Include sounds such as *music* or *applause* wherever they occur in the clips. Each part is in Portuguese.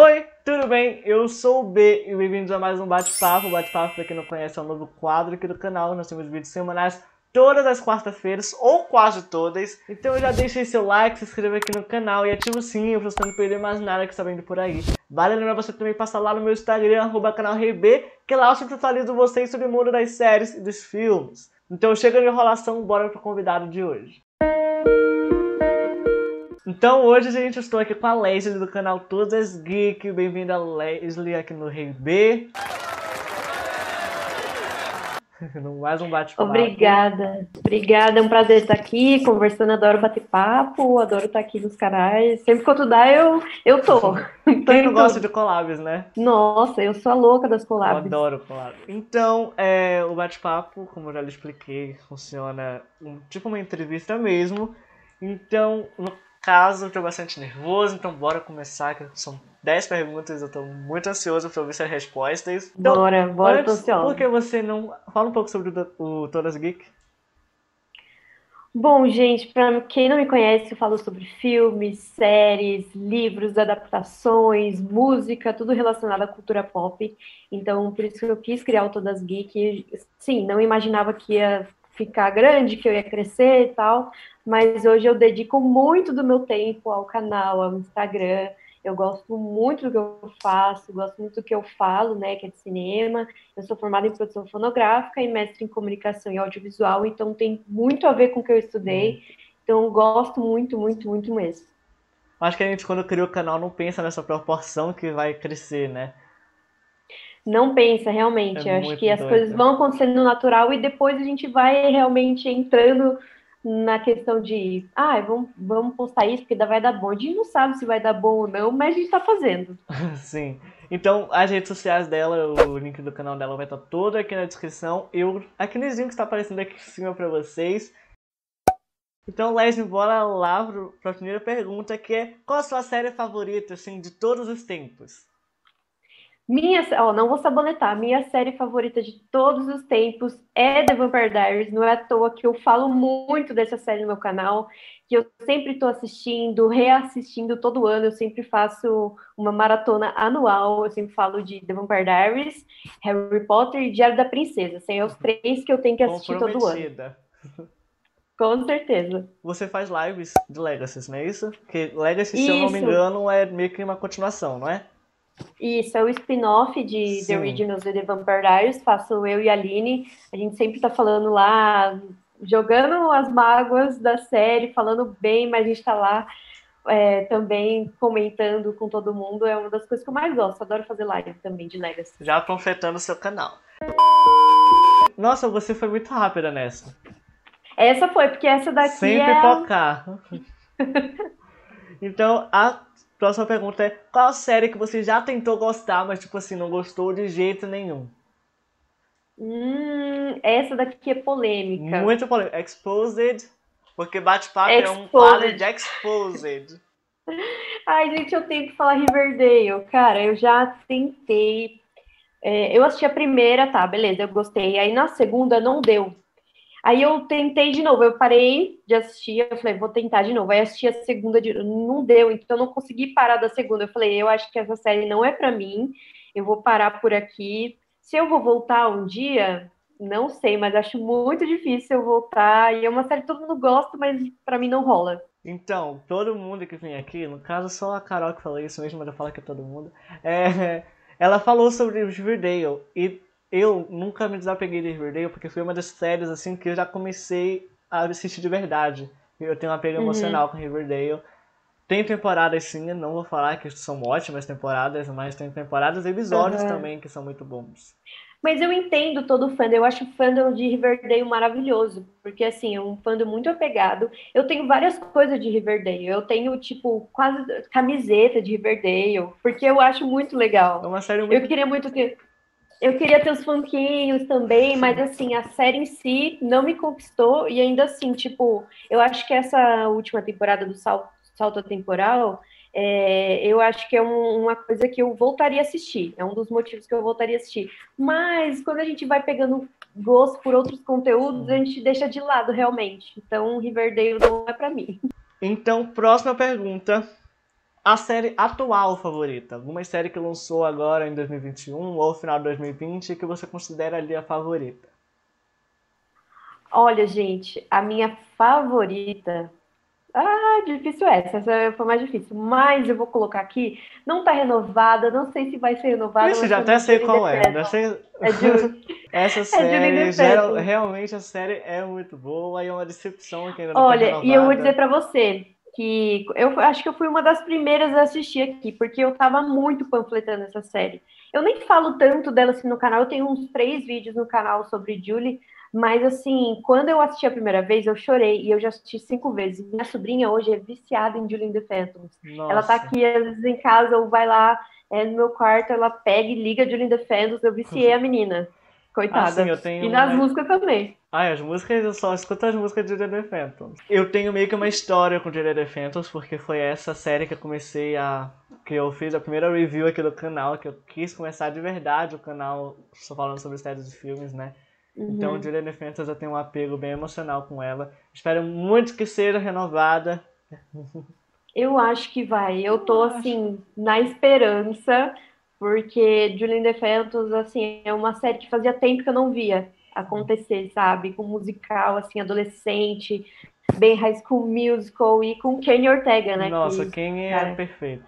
Oi, tudo bem? Eu sou o B e bem-vindos a mais um Bate-Papo. Bate-Papo, pra quem não conhece, é um novo quadro aqui do canal. Nós temos vídeos semanais todas as quartas-feiras, ou quase todas. Então já deixa aí seu like, se inscreva aqui no canal e ativa o sininho pra você não perder mais nada que está vendo por aí. Vale lembrar você também passar lá no meu Instagram, arroba canal RB, que lá eu sempre atualizo vocês sobre o mundo das séries e dos filmes. Então chega de enrolação, bora pro convidado de hoje. Então hoje, gente, eu estou aqui com a Leslie do canal Todas Geek. Bem-vinda, Leslie, aqui no Rei B. *laughs* Mais um bate-papo. Obrigada. Obrigada, é um prazer estar aqui conversando. Adoro bater papo, adoro estar aqui nos canais. Sempre que tu dá, eu, eu tô. *laughs* Quem não gosta de collabs, né? Nossa, eu sou a louca das collabs. Eu adoro collabs. Então, é, o bate-papo, como eu já lhe expliquei, funciona um, tipo uma entrevista mesmo. Então, caso, eu tô bastante nervoso, então bora começar, que são 10 perguntas, eu tô muito ansioso pra ouvir suas respostas. Então, bora, bora, tô ansiosa. Por que você não... Fala um pouco sobre o, o Todas Geek. Bom, gente, para quem não me conhece, eu falo sobre filmes, séries, livros, adaptações, música, tudo relacionado à cultura pop. Então, por isso que eu quis criar o Todas Geek. Sim, não imaginava que ia ficar grande, que eu ia crescer e tal, mas hoje eu dedico muito do meu tempo ao canal, ao Instagram. Eu gosto muito do que eu faço, gosto muito do que eu falo, né, que é de cinema. Eu sou formada em produção fonográfica e mestre em comunicação e audiovisual, então tem muito a ver com o que eu estudei. Uhum. Então gosto muito, muito, muito mesmo. Acho que a gente, quando cria o canal, não pensa nessa proporção que vai crescer, né? Não pensa, realmente. É Acho que as doido. coisas vão acontecendo no natural e depois a gente vai realmente entrando na questão de, ah, vamos, vamos postar isso porque vai dar bom. A gente não sabe se vai dar bom ou não, mas a gente está fazendo. *laughs* Sim. Então, as redes sociais dela, o link do canal dela vai estar todo aqui na descrição. Eu, aquelezinho que está aparecendo aqui em cima para vocês. Então, Leslie, bora lá para a primeira pergunta, que é qual a sua série favorita, assim, de todos os tempos? Minha, ó, não vou sabonetar, minha série favorita de todos os tempos é The Vampire Diaries. Não é à toa que eu falo muito dessa série no meu canal, que eu sempre estou assistindo, reassistindo todo ano. Eu sempre faço uma maratona anual. Eu sempre falo de The Vampire Diaries, Harry Potter e Diário da Princesa. São os três que eu tenho que assistir todo ano. Com certeza. Você faz lives de Legacy, não é isso? Porque Legacy, se eu não me engano, é meio que uma continuação, não é? Isso, é o spin-off de Sim. The Originals The Vampire Diaries, faço eu e a Aline, a gente sempre tá falando lá, jogando as mágoas da série, falando bem, mas a gente tá lá é, também comentando com todo mundo, é uma das coisas que eu mais gosto, adoro fazer live também de Legacy. Já panfletando o seu canal. Nossa, você foi muito rápida nessa. Essa foi, porque essa daqui Sempre é... tocar. *laughs* então, a Próxima pergunta é: qual série que você já tentou gostar, mas tipo assim, não gostou de jeito nenhum? Hum, essa daqui é polêmica. Muito polêmica. Exposed, porque bate-papo é um quadro de Exposed. *laughs* Ai, gente, eu tenho que falar Riverdale. Cara, eu já tentei. É, eu assisti a primeira, tá, beleza, eu gostei. Aí na segunda não deu. Aí eu tentei de novo, eu parei de assistir, eu falei, vou tentar de novo. Aí assisti a segunda, de... não deu, então eu não consegui parar da segunda. Eu falei, eu acho que essa série não é para mim, eu vou parar por aqui. Se eu vou voltar um dia, não sei, mas acho muito difícil eu voltar. E é uma série que todo mundo gosta, mas para mim não rola. Então, todo mundo que vem aqui, no caso só a Carol que falou isso mesmo, mas eu falo que é todo mundo, é, *laughs* ela falou sobre o Riverdale e eu nunca me desapeguei de Riverdale porque foi uma das séries assim que eu já comecei a assistir de verdade. Eu tenho um apego uhum. emocional com Riverdale. Tem temporadas sim, não vou falar que são ótimas temporadas, mas tem temporadas e episódios uhum. também que são muito bons. Mas eu entendo todo o fandom, eu acho o fandom de Riverdale maravilhoso, porque assim, é um fandom muito apegado. Eu tenho várias coisas de Riverdale, eu tenho, tipo, quase camiseta de Riverdale, porque eu acho muito legal. É uma série muito... Eu queria muito ter eu queria ter os funkinhos também, mas assim, a série em si não me conquistou, e ainda assim, tipo, eu acho que essa última temporada do Salto, Salto Temporal, é, eu acho que é um, uma coisa que eu voltaria a assistir, é um dos motivos que eu voltaria a assistir. Mas quando a gente vai pegando gosto por outros conteúdos, a gente deixa de lado realmente. Então, Riverdale não é para mim. Então, próxima pergunta. A série atual favorita? Alguma série que lançou agora em 2021 ou final de 2020 que você considera ali a favorita? Olha, gente, a minha favorita. Ah, difícil essa, essa foi mais difícil. Mas eu vou colocar aqui, não tá renovada, não sei se vai ser renovada. Ixi, já até sei qual é. Já sei... É *laughs* Julie. Essa *laughs* série, geral, realmente a série é muito boa e é uma decepção que ainda não Olha, e eu vou dizer pra você que eu acho que eu fui uma das primeiras a assistir aqui, porque eu tava muito panfletando essa série. Eu nem falo tanto dela assim no canal, eu tenho uns três vídeos no canal sobre Julie, mas, assim, quando eu assisti a primeira vez, eu chorei e eu já assisti cinco vezes. Minha sobrinha hoje é viciada em Julie the Phantoms. Nossa. Ela tá aqui, às vezes, em casa, ou vai lá é, no meu quarto, ela pega e liga Julie the Phantoms. Eu viciei a menina. Coitada. Ah, sim, e nas músicas também. Ah, as músicas, eu só escuto as músicas de the Phantoms. Eu tenho meio que uma história com the Phantoms, porque foi essa série que eu comecei a... Que eu fiz a primeira review aqui do canal, que eu quis começar de verdade o canal, só falando sobre séries e filmes, né? Uhum. Então, Julia Defentas eu tenho um apego bem emocional com ela. Espero muito que seja renovada. Eu acho que vai. Eu tô, assim, na esperança, porque Julian Defentos, assim, é uma série que fazia tempo que eu não via acontecer, sabe? Com musical, assim, adolescente, bem High School Musical e com Kenny Ortega, né? Nossa, que, Kenny é perfeito.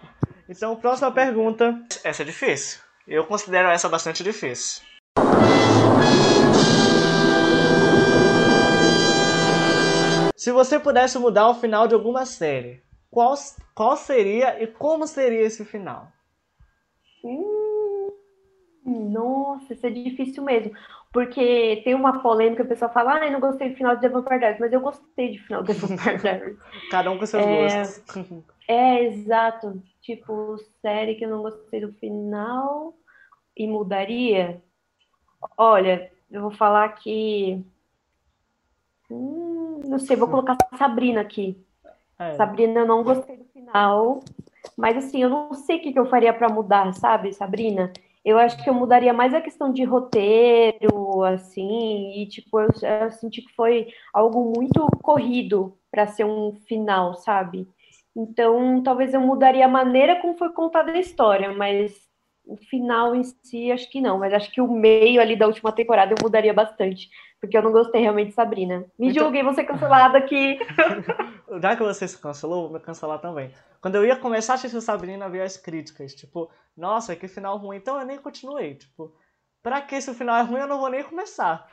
Então, próxima pergunta. Essa é difícil. Eu considero essa bastante difícil. Se você pudesse mudar o final de alguma série, qual, qual seria e como seria esse final? Hum, nossa, isso é difícil mesmo. Porque tem uma polêmica, o pessoal fala, ah, eu não gostei do final de The Vampire Diaries, mas eu gostei do final de The *laughs* Vampire Diaries. Cada um com seus é, gostos. É, exato. Tipo, série que eu não gostei do final e mudaria. Olha, eu vou falar que Hum, não sei, vou colocar Sabrina aqui. É. Sabrina, eu não gostei do final. Mas assim, eu não sei o que, eu faria para mudar, sabe, Sabrina? Eu acho que eu mudaria mais a questão de roteiro, assim, e tipo, eu, eu senti que foi algo muito corrido para ser um final, sabe? Então, talvez eu mudaria a maneira como foi contada a história, mas o final em si, acho que não. Mas acho que o meio ali da última temporada eu mudaria bastante porque eu não gostei realmente de Sabrina. Me então... julguem, vou ser cancelada aqui. *laughs* Já que você se cancelou, vou me cancelar também. Quando eu ia começar a assistir Sabrina, havia as críticas, tipo, nossa, que final ruim. Então eu nem continuei, tipo, pra que se o final é ruim, eu não vou nem começar.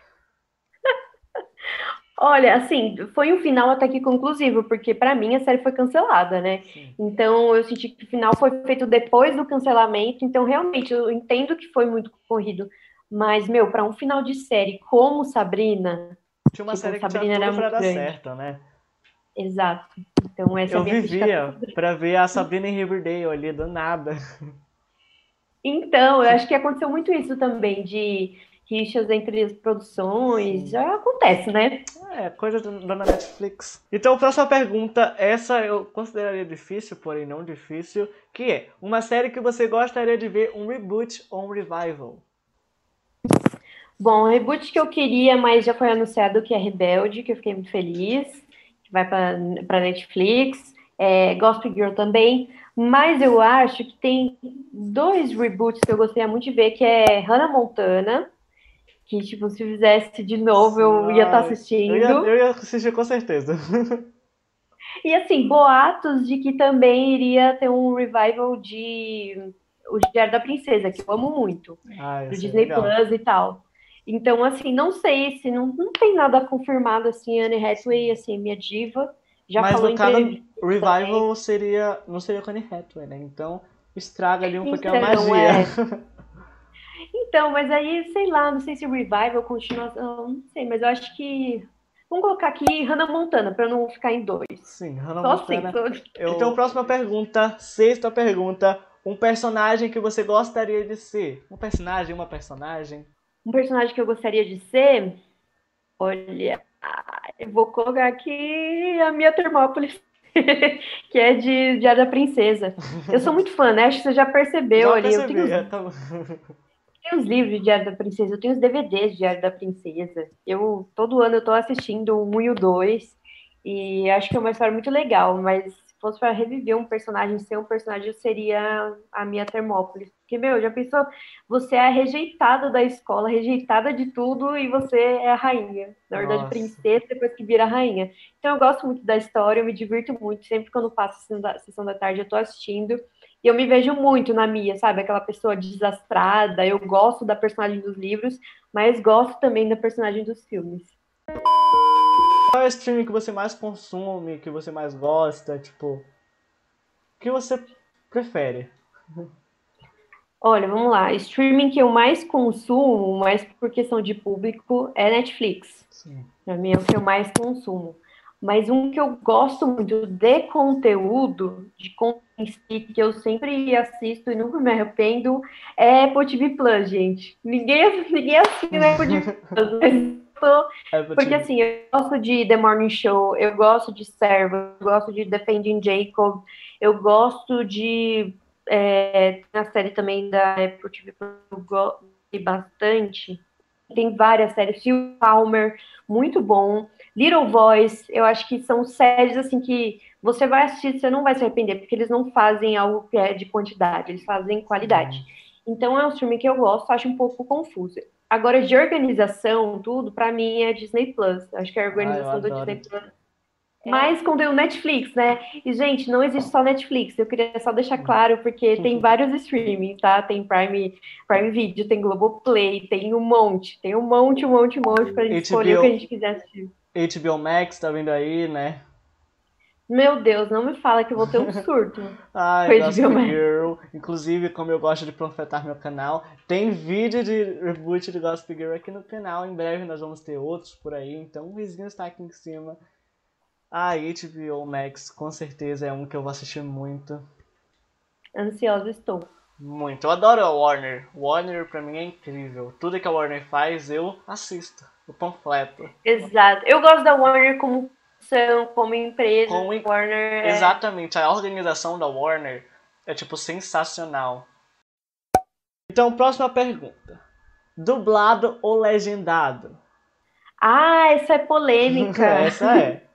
*laughs* Olha, assim, foi um final até que conclusivo, porque para mim a série foi cancelada, né? Sim. Então eu senti que o final foi feito depois do cancelamento, então realmente eu entendo que foi muito corrido. Mas, meu, para um final de série como Sabrina. Tinha uma tipo, série que Sabrina tinha tudo era pra dar certo, né? Exato. Então, essa Eu é a minha vivia pra ver a Sabrina em Riverdale ali, do nada. Então, eu acho que aconteceu muito isso também, de rixas entre as produções. Sim. Já acontece, né? É, coisa da Netflix. Então, próxima pergunta. Essa eu consideraria difícil, porém não difícil. Que é, uma série que você gostaria de ver um reboot ou um revival? Bom, o reboot que eu queria, mas já foi anunciado que é Rebelde, que eu fiquei muito feliz, que vai para Netflix. É, Gospel Girl também. Mas eu acho que tem dois reboots que eu gostaria muito de ver, que é Hannah Montana, que, tipo, se fizesse de novo, eu ia estar tá assistindo. Eu ia, eu ia assistir com certeza. E, assim, boatos de que também iria ter um revival de O Diário da Princesa, que eu amo muito. Ah, do Disney legal. Plus e tal. Então, assim, não sei se não, não tem nada confirmado, assim, Anne Hathaway, assim, minha diva. Já Mas falou no caso, Revival também. seria, não seria com Anne Hathaway, né? Então, estraga ali um então, pouquinho a magia. É. *laughs* Então, mas aí, sei lá, não sei se Revival continua, não sei, mas eu acho que Vamos colocar aqui Hannah Montana, para não ficar em dois. Sim, Hannah Só assim, Montana. Assim, eu... Então, próxima pergunta, sexta pergunta. Um personagem que você gostaria de ser? Um personagem, uma personagem? Um personagem que eu gostaria de ser, olha, eu vou colocar aqui a minha Termópolis, *laughs* que é de Diário da Princesa. Eu sou muito fã, né? Acho que você já percebeu já ali. Percebi, eu tenho, é, tá *laughs* tenho os livros de Diário da Princesa, eu tenho os DVDs de Diário da Princesa. Eu todo ano eu tô assistindo o 1 e o 2 e acho que é uma história muito legal, mas fosse para reviver um personagem, ser um personagem, seria a minha Termópolis. Porque, meu, já pensou? Você é rejeitada da escola, rejeitada de tudo, e você é a rainha. Na verdade, Nossa. princesa, depois que vira rainha. Então, eu gosto muito da história, eu me divirto muito. Sempre quando passo a sessão da tarde, eu tô assistindo. E eu me vejo muito na Mia, sabe? Aquela pessoa desastrada. Eu gosto da personagem dos livros, mas gosto também da personagem dos filmes. Qual é o streaming que você mais consome, que você mais gosta? Tipo, o que você prefere? *laughs* Olha, vamos lá. Streaming que eu mais consumo, mais por questão de público, é Netflix. Sim. Pra mim é o que eu mais consumo. Mas um que eu gosto muito de conteúdo, de conteúdo que eu sempre assisto e nunca me arrependo, é Apple TV Plus, gente. Ninguém, *laughs* ninguém assina Apple TV Plus, *laughs* porque assim, eu gosto de The Morning Show, eu gosto de Servo, eu gosto de Defending Jacob, eu gosto de é, a série também da Apple TV eu gosto bastante. Tem várias séries, Phil Palmer, muito bom. Little Voice, eu acho que são séries assim que você vai assistir, você não vai se arrepender, porque eles não fazem algo que é de quantidade, eles fazem qualidade. Então é um filme que eu gosto, acho um pouco confuso. Agora, de organização, tudo, para mim é Disney Plus. Acho que é a organização ah, do Disney Plus. É. Mas com o Netflix, né? E, gente, não existe só Netflix. Eu queria só deixar claro, porque tem vários streaming, tá? Tem Prime, Prime Video, tem Globoplay, tem um monte. Tem um monte, um monte, um monte pra gente HBO, escolher o que a gente quiser assistir. HBO Max tá vindo aí, né? Meu Deus, não me fala que eu vou ter um surto. *laughs* Ai, Gossip Girl. Inclusive, como eu gosto de profetar meu canal, tem vídeo de reboot de Gossip Girl aqui no canal. Em breve nós vamos ter outros por aí. Então o vizinho está aqui em cima. A HBO Max com certeza é um que eu vou assistir muito. Ansiosa estou. Muito. Eu adoro a Warner. Warner pra mim é incrível. Tudo que a Warner faz, eu assisto. O panfleto. Exato. Eu gosto da Warner como são como empresa. Como Warner é... Exatamente, a organização da Warner é tipo sensacional. Então, próxima pergunta. Dublado ou legendado? Ah, essa é polêmica. *laughs* essa é.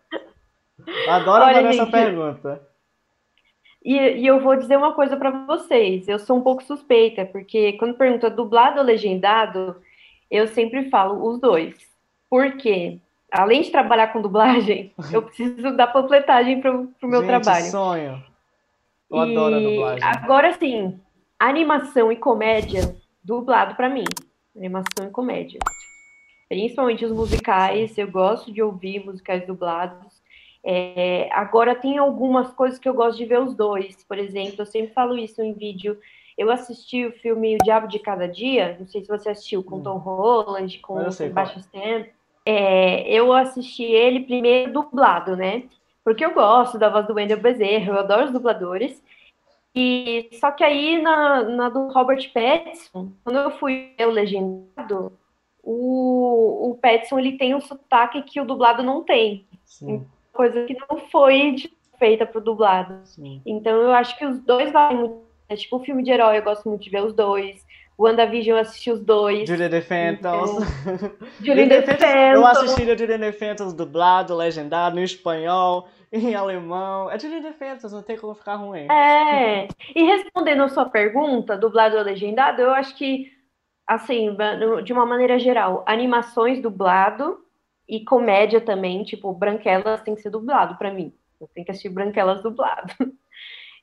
Adoro Olha, gente, essa pergunta. E, e, eu vou dizer uma coisa para vocês. Eu sou um pouco suspeita, porque quando pergunta dublado ou legendado, eu sempre falo os dois. Por quê? além de trabalhar com dublagem, *laughs* eu preciso dar panfletagem para o meu Gente, trabalho. sonho. Eu e adoro a dublagem. Agora sim, animação e comédia, dublado para mim. Animação e comédia. Principalmente os musicais, eu gosto de ouvir musicais dublados. É, agora tem algumas coisas que eu gosto de ver os dois. Por exemplo, eu sempre falo isso em vídeo. Eu assisti o filme O Diabo de Cada Dia, não sei se você assistiu, com hum. Tom Holland, com Sebastian Stan é, eu assisti ele primeiro dublado, né? Porque eu gosto da voz do Wendel Bezerra, eu adoro os dubladores. E só que aí na, na do Robert Pattinson, quando eu fui ver o legendado, o, o Pattinson ele tem um sotaque que o dublado não tem. Sim. Coisa que não foi feita para o dublado. Sim. Então eu acho que os dois valem muito. É tipo um filme de herói, eu gosto muito de ver os dois. O WandaVision eu assisti os dois. Julia DeFantos. Então, *laughs* Julia DeFantos. Eu assisti a Julia DeFantos dublado, legendado, em espanhol, *laughs* em alemão. É Julia DeFantos, não tem como ficar ruim. É. E respondendo a sua pergunta, dublado ou legendado, eu acho que, assim, de uma maneira geral, animações dublado e comédia também, tipo, Branquelas tem que ser dublado para mim. Eu tenho que assistir Branquelas dublado. *laughs*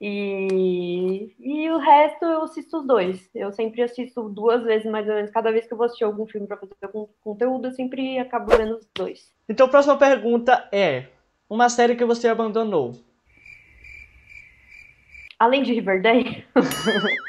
E, e o resto eu assisto os dois. Eu sempre assisto duas vezes, mais ou menos. Cada vez que eu vou assistir algum filme para fazer algum conteúdo, eu sempre acabo vendo os dois. Então, a próxima pergunta é: uma série que você abandonou? Além de Riverdale? *laughs*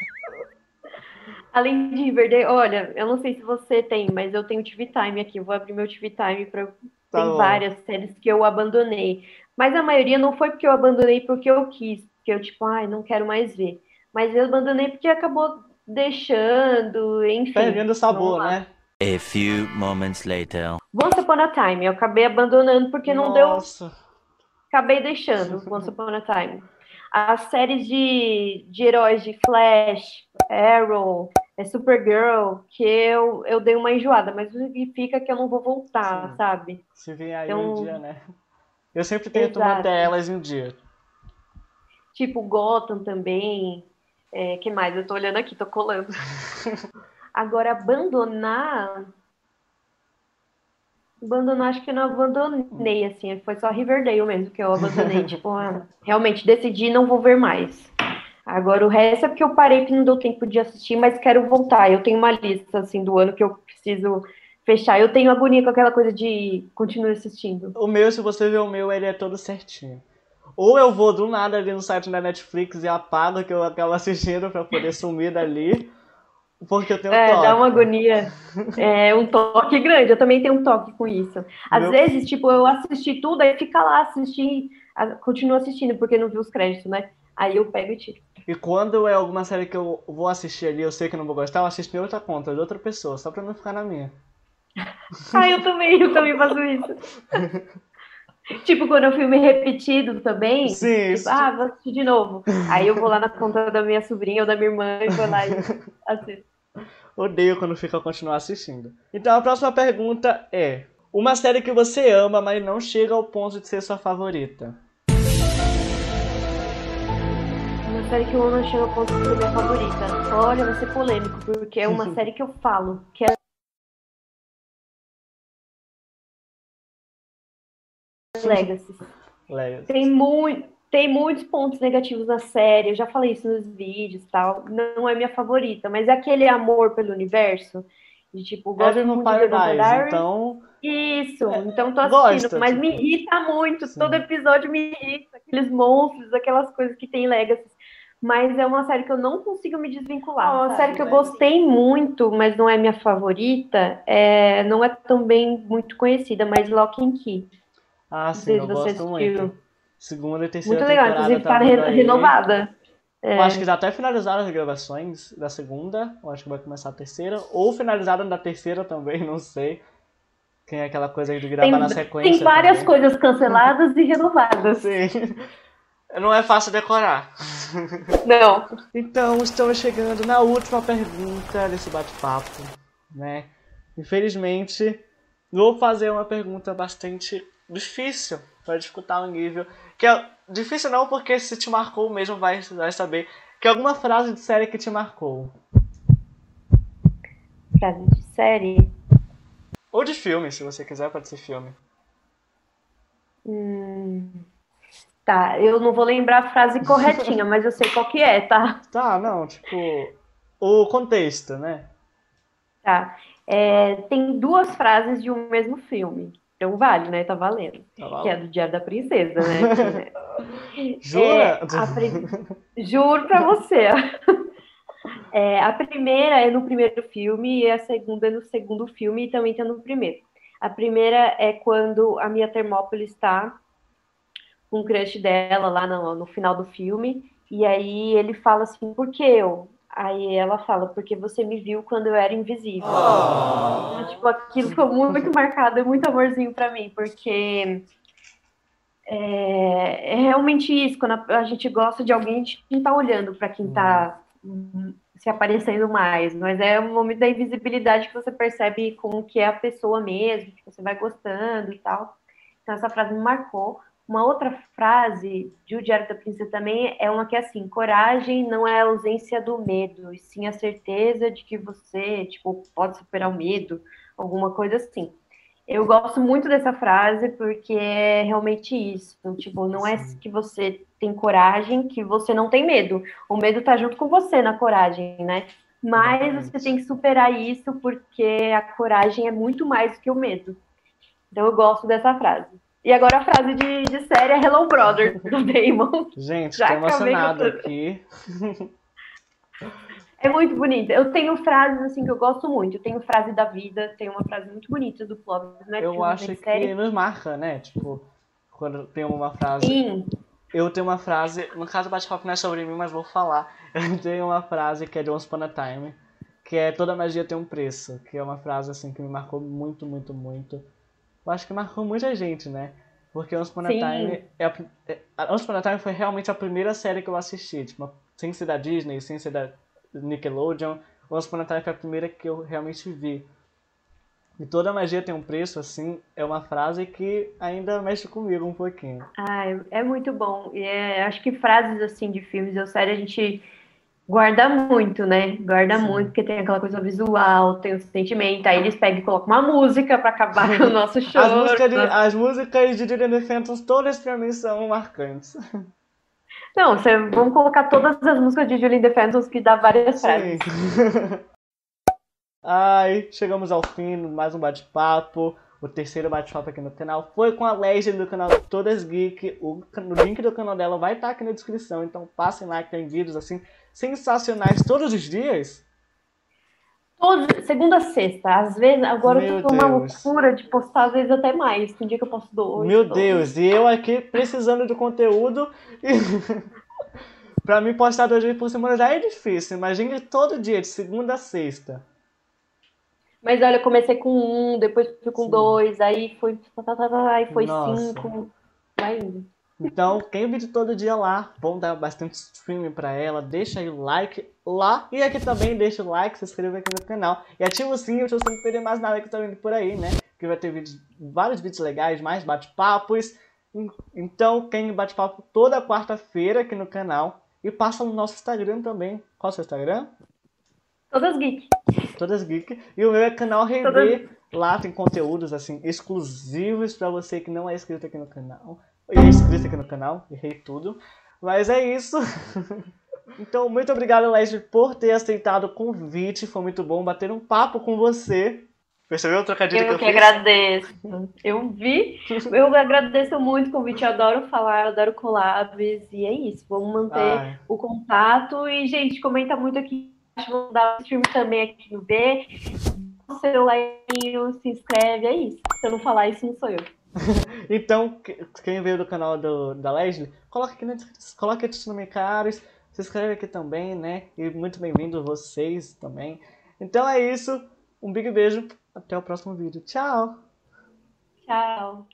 Além de Riverdale, olha, eu não sei se você tem, mas eu tenho TV Time aqui. Eu vou abrir meu TV Time para tá tem bom. várias séries que eu abandonei. Mas a maioria não foi porque eu abandonei porque eu quis que eu, tipo, ai, não quero mais ver. Mas eu abandonei porque acabou deixando, enfim. Perdendo o sabor, né? A few moments later. Once Upon a Time, eu acabei abandonando porque não Nossa. deu. Acabei deixando Once Upon a Time. As séries de, de heróis de Flash, Arrow, é Supergirl, que eu, eu dei uma enjoada, mas significa que eu não vou voltar, Sim. sabe? Se vier aí então... um dia, né? Eu sempre tento Exato. manter elas em dia. Tipo Gotham também. É, que mais? Eu tô olhando aqui, tô colando. *laughs* Agora, abandonar. Abandonar, acho que eu não abandonei, assim. Foi só Riverdale mesmo que eu abandonei. *laughs* tipo, ah, realmente decidi não vou ver mais. Agora, o resto é porque eu parei que não deu tempo de assistir, mas quero voltar. Eu tenho uma lista, assim, do ano que eu preciso fechar. Eu tenho agonia com aquela coisa de continuar assistindo. O meu, se você ver o meu, ele é todo certinho. Ou eu vou do nada ali no site da Netflix e apago que eu acabo assistindo pra poder sumir dali. Porque eu tenho *laughs* é, toque. dá uma agonia. É um toque grande. Eu também tenho um toque com isso. Às Meu- vezes, tipo, eu assisti tudo, aí fica lá assistindo, continuo assistindo, porque não vi os créditos, né? Aí eu pego e tiro. E quando é alguma série que eu vou assistir ali, eu sei que não vou gostar, eu assisto em outra conta, de outra pessoa, só pra não ficar na minha. *laughs* Ah, eu também, eu também faço isso. *laughs* tipo, quando é um filme repetido também, Sim, tipo, ah, vou assistir de novo. Aí eu vou lá na conta da minha sobrinha ou da minha irmã e vou lá e *laughs* assisto. Odeio quando fica a continuar assistindo. Então a próxima pergunta é: Uma série que você ama, mas não chega ao ponto de ser sua favorita. Série que eu não chego ao ponto de ser minha favorita. Olha, vai ser polêmico, porque é uma série que eu falo, que é Legacy. Leia. Tem, tem muitos pontos negativos na série, eu já falei isso nos vídeos tal. Não é minha favorita, mas é aquele amor pelo universo. De tipo, gosto Heaven muito Diaries. então. Isso, então tô gosta, assistindo, mas tipo. me irrita muito, Sim. todo episódio me irrita, aqueles monstros, aquelas coisas que tem Legacy. Mas é uma série que eu não consigo me desvincular. Uma sabe, série que eu gostei muito, mas não é minha favorita, é, não é também muito conhecida, mas Lock and Key. Ah, sim, eu se você gosto assistiu. muito. Segunda e terceira Muito legal, inclusive tá tá re- aí. renovada. É. Eu acho que já até finalizaram as gravações da segunda, eu acho que vai começar a terceira, ou finalizaram da terceira também, *laughs* não sei. Tem aquela coisa de gravar Tem, na sequência. tem várias também. coisas canceladas e renovadas. Sim. *laughs* Não é fácil decorar. Não. Então, estamos chegando na última pergunta desse bate-papo, né? Infelizmente, vou fazer uma pergunta bastante difícil para disputar um nível. Que é difícil não, porque se te marcou mesmo vai, vai saber. Que é alguma frase de série que te marcou. Frase de série. Ou de filme, se você quiser, pode ser filme. Hum, tá, eu não vou lembrar a frase *laughs* corretinha, mas eu sei qual que é, tá? Tá, não, tipo. O contexto, né? Tá. É, tem duas frases de um mesmo filme. Então vale, né? Tá valendo. Tá bom? Que é do Diário da Princesa, né? *laughs* Jura? É, a pri- *laughs* Juro pra você. É, a primeira é no primeiro filme e a segunda é no segundo filme e também tá no primeiro. A primeira é quando a Mia Termópolis está com o crush dela lá no, no final do filme e aí ele fala assim, por que eu? Aí ela fala, porque você me viu quando eu era invisível. Então, tipo, aquilo ficou muito marcado, é muito amorzinho pra mim, porque é, é realmente isso, quando a, a gente gosta de alguém, a gente não tá olhando pra quem tá hum, se aparecendo mais, mas é o momento da invisibilidade que você percebe como que é a pessoa mesmo, que você vai gostando e tal. Então essa frase me marcou. Uma outra frase de O Diário da Princesa também é uma que é assim: coragem não é a ausência do medo, e sim a certeza de que você, tipo, pode superar o medo, alguma coisa assim. Eu gosto muito dessa frase porque é realmente isso. Tipo, não é que você tem coragem que você não tem medo. O medo tá junto com você na coragem, né? Mas você tem que superar isso porque a coragem é muito mais do que o medo. Então eu gosto dessa frase. E agora a frase de, de série é Hello Brother, do *laughs* Damon. Gente, Já tô emocionado aqui. É muito bonita. Eu tenho frases assim que eu gosto muito. Eu tenho frase da vida, tem uma frase muito bonita do Clóvis, né? Eu filme, acho que série. nos marca, né? Tipo, quando tem uma frase. Sim, Eu tenho uma frase, no caso o bate-papo não é sobre mim, mas vou falar. Eu tenho uma frase que é de Once Upon a Time, que é toda magia tem um preço, que é uma frase assim que me marcou muito, muito, muito. Eu acho que marcou muita gente, né? Porque Once Upon a. Time é a, é, Once Upon a Time foi realmente a primeira série que eu assisti, tipo, sem ser da Disney, sem ser da Nickelodeon. Once Upon a Time foi a primeira que eu realmente vi. E toda magia tem um preço, assim, é uma frase que ainda mexe comigo um pouquinho. Ah, é muito bom. E é, acho que frases assim de filmes ou séries a gente guarda muito, né? Guarda Sim. muito, porque tem aquela coisa visual, tem o sentimento. Aí eles pegam e colocam uma música para acabar com o nosso show. As músicas de, as músicas de Julian Phantoms, todas pra mim são marcantes. Não, você, vamos colocar todas as músicas de Julian The Phantoms que dá várias frases. *laughs* Ai, chegamos ao fim mais um bate-papo. O terceiro bate-papo aqui no canal foi com a Legend do canal Todas Geek. O, o link do canal dela vai estar aqui na descrição, então passem lá que tem vídeos assim sensacionais todos os dias. Todo, segunda a sexta. Às vezes, agora Meu eu tô uma loucura de postar, às vezes até mais. Tem dia que eu posto dois. Meu dois. Deus, e eu aqui precisando de conteúdo. E... *laughs* pra mim, postar dois dias por semana já é difícil. Imagine todo dia, de segunda a sexta. Mas olha, eu comecei com um, depois fui com Sim. dois, aí foi, aí foi cinco, vai indo. Então, quem vídeo todo dia lá, vão dar bastante streaming pra ela, deixa aí o like lá. E aqui também deixa o like, se inscreva aqui no canal. E ativa o sininho pra você não perder mais nada que tá vindo por aí, né? Que vai ter vídeos, vários vídeos legais, mais bate-papos. Então, quem bate-papo toda quarta-feira aqui no canal. E passa no nosso Instagram também. Qual é o seu Instagram? Todas Geek. Todas Geek. E o meu é canal Render. Todas... Lá tem conteúdos assim exclusivos para você que não é inscrito aqui no canal. E é inscrito aqui no canal, errei tudo. Mas é isso. *laughs* então, muito obrigado, Leslie, por ter aceitado o convite. Foi muito bom bater um papo com você. Percebeu o trocadilho eu que eu que fiz? agradeço. Eu vi. Eu agradeço muito o convite. Eu adoro falar, adoro collabs. E é isso. Vamos manter Ai. o contato. E, gente, comenta muito aqui Vou dar o stream também aqui no B. O celularzinho, se inscreve, é isso. Se eu não falar isso, não sou eu. *laughs* então, quem veio do canal do, da Leslie, coloca aqui, coloca aqui no caros, se inscreve aqui também, né? E muito bem-vindo vocês também. Então é isso, um big beijo, até o próximo vídeo. Tchau! Tchau!